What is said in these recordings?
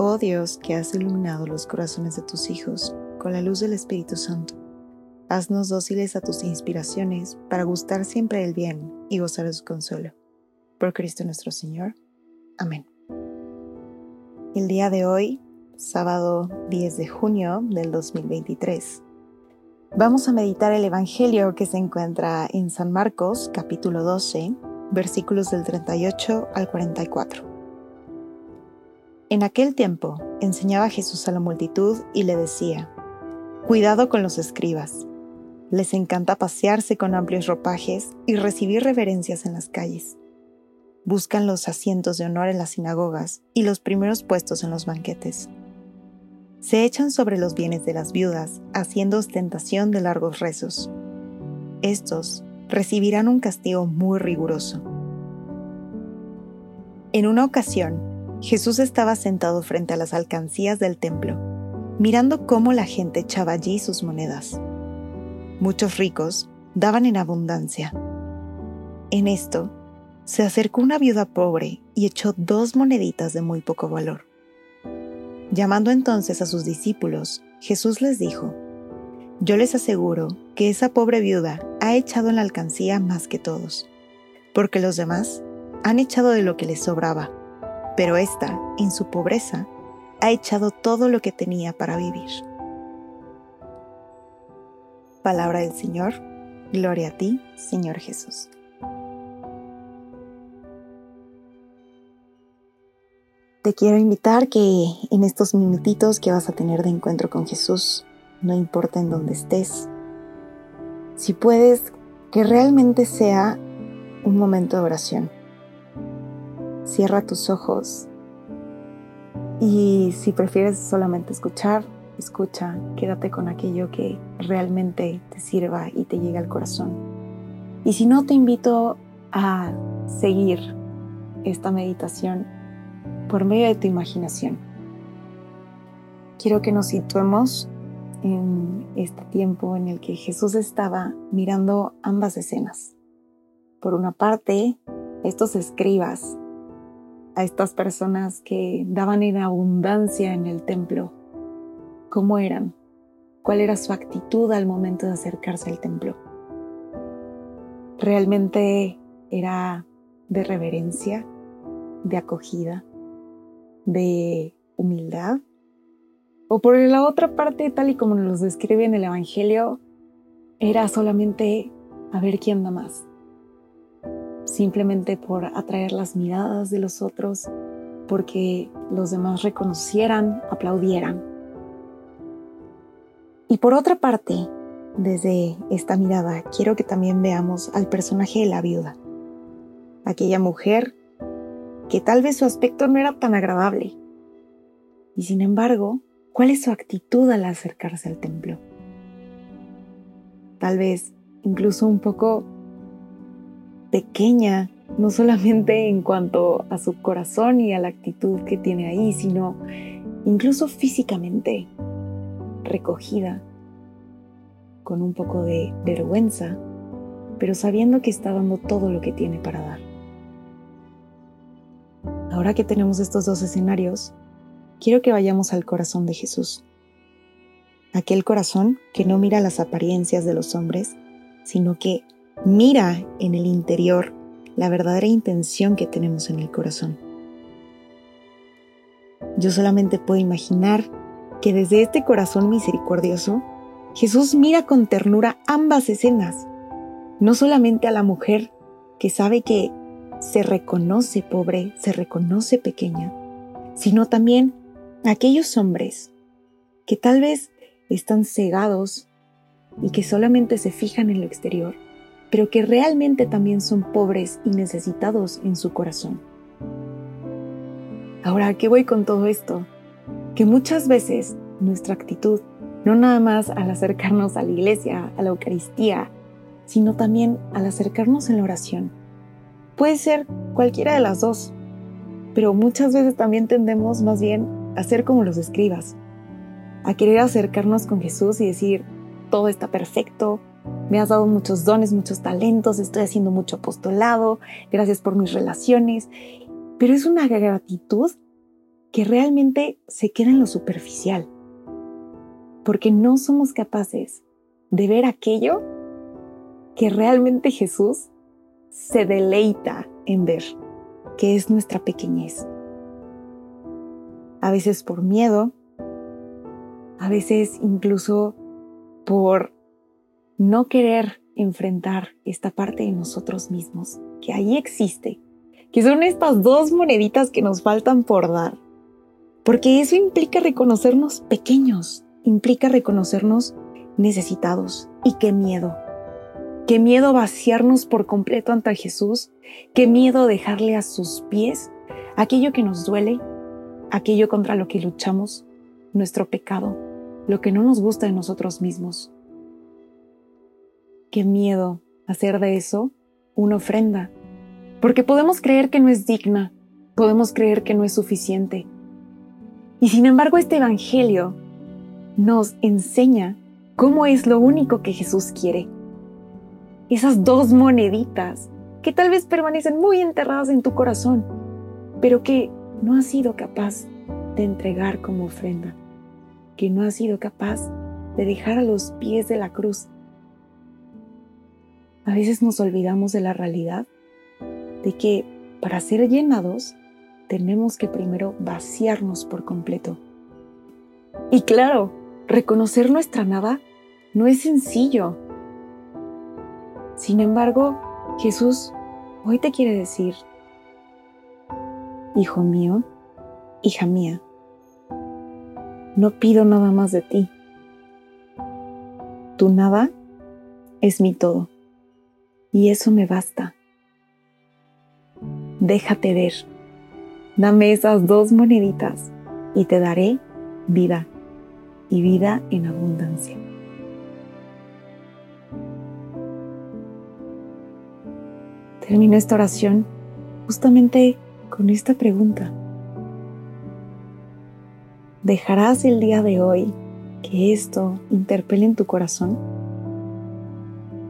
Oh Dios, que has iluminado los corazones de tus hijos con la luz del Espíritu Santo, haznos dóciles a tus inspiraciones para gustar siempre del bien y gozar de su consuelo. Por Cristo nuestro Señor. Amén. El día de hoy, sábado 10 de junio del 2023, vamos a meditar el Evangelio que se encuentra en San Marcos capítulo 12, versículos del 38 al 44. En aquel tiempo enseñaba Jesús a la multitud y le decía, Cuidado con los escribas. Les encanta pasearse con amplios ropajes y recibir reverencias en las calles. Buscan los asientos de honor en las sinagogas y los primeros puestos en los banquetes. Se echan sobre los bienes de las viudas, haciendo ostentación de largos rezos. Estos recibirán un castigo muy riguroso. En una ocasión, Jesús estaba sentado frente a las alcancías del templo, mirando cómo la gente echaba allí sus monedas. Muchos ricos daban en abundancia. En esto, se acercó una viuda pobre y echó dos moneditas de muy poco valor. Llamando entonces a sus discípulos, Jesús les dijo, Yo les aseguro que esa pobre viuda ha echado en la alcancía más que todos, porque los demás han echado de lo que les sobraba pero ésta, en su pobreza, ha echado todo lo que tenía para vivir. Palabra del Señor, gloria a ti, Señor Jesús. Te quiero invitar que en estos minutitos que vas a tener de encuentro con Jesús, no importa en dónde estés, si puedes, que realmente sea un momento de oración Cierra tus ojos y si prefieres solamente escuchar, escucha, quédate con aquello que realmente te sirva y te llegue al corazón. Y si no, te invito a seguir esta meditación por medio de tu imaginación. Quiero que nos situemos en este tiempo en el que Jesús estaba mirando ambas escenas. Por una parte, estos escribas a estas personas que daban en abundancia en el templo, cómo eran, cuál era su actitud al momento de acercarse al templo. Realmente era de reverencia, de acogida, de humildad. O por la otra parte, tal y como nos describe en el Evangelio, era solamente a ver quién da más simplemente por atraer las miradas de los otros, porque los demás reconocieran, aplaudieran. Y por otra parte, desde esta mirada, quiero que también veamos al personaje de la viuda, aquella mujer que tal vez su aspecto no era tan agradable. Y sin embargo, ¿cuál es su actitud al acercarse al templo? Tal vez incluso un poco pequeña, no solamente en cuanto a su corazón y a la actitud que tiene ahí, sino incluso físicamente recogida, con un poco de vergüenza, pero sabiendo que está dando todo lo que tiene para dar. Ahora que tenemos estos dos escenarios, quiero que vayamos al corazón de Jesús. Aquel corazón que no mira las apariencias de los hombres, sino que mira en el interior la verdadera intención que tenemos en el corazón. Yo solamente puedo imaginar que desde este corazón misericordioso, Jesús mira con ternura ambas escenas, no solamente a la mujer que sabe que se reconoce pobre, se reconoce pequeña, sino también a aquellos hombres que tal vez están cegados y que solamente se fijan en lo exterior pero que realmente también son pobres y necesitados en su corazón. Ahora, ¿qué voy con todo esto? Que muchas veces nuestra actitud No nada más al acercarnos a la iglesia, a la Eucaristía, sino también al acercarnos en la oración. Puede ser cualquiera de las dos, pero muchas veces también tendemos más bien a ser como los escribas, a querer acercarnos con Jesús y decir, todo está perfecto, me has dado muchos dones, muchos talentos, estoy haciendo mucho apostolado, gracias por mis relaciones, pero es una gratitud que realmente se queda en lo superficial, porque no somos capaces de ver aquello que realmente Jesús se deleita en ver, que es nuestra pequeñez. A veces por miedo, a veces incluso por no querer enfrentar esta parte de nosotros mismos, que ahí existe, que son estas dos moneditas que nos faltan por dar. Porque eso implica reconocernos pequeños, implica reconocernos necesitados. Y qué miedo. Qué miedo vaciarnos por completo ante Jesús, qué miedo dejarle a sus pies aquello que nos duele, aquello contra lo que luchamos, nuestro pecado, lo que no nos gusta de nosotros mismos. Qué miedo hacer de eso una ofrenda, porque podemos creer que no es digna, podemos creer que no es suficiente. Y sin embargo este Evangelio nos enseña cómo es lo único que Jesús quiere. Esas dos moneditas que tal vez permanecen muy enterradas en tu corazón, pero que no has sido capaz de entregar como ofrenda, que no has sido capaz de dejar a los pies de la cruz a veces nos olvidamos de la realidad de que para ser llenados tenemos que primero vaciarnos por completo. Y claro, reconocer nuestra nada no es sencillo. Sin embargo, Jesús hoy te quiere decir, Hijo mío, hija mía, no pido nada más de ti. Tu nada es mi todo y eso me basta. Déjate ver. Dame esas dos moneditas y te daré vida y vida en abundancia. Termino esta oración justamente con esta pregunta. ¿Dejarás el día de hoy que esto interpele en tu corazón?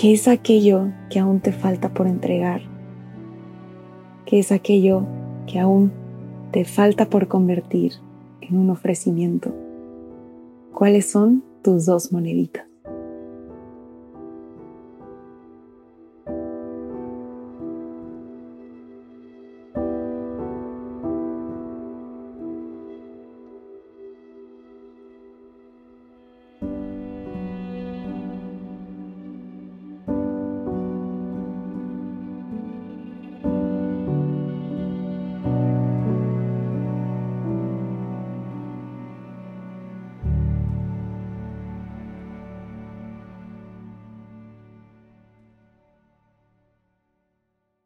¿Qué es aquello que aún te falta por entregar? ¿Qué es aquello que aún te falta por convertir en un ofrecimiento? ¿Cuáles son tus dos moneditas?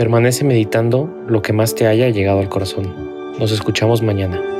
Permanece meditando lo que más te haya llegado al corazón. Nos escuchamos mañana.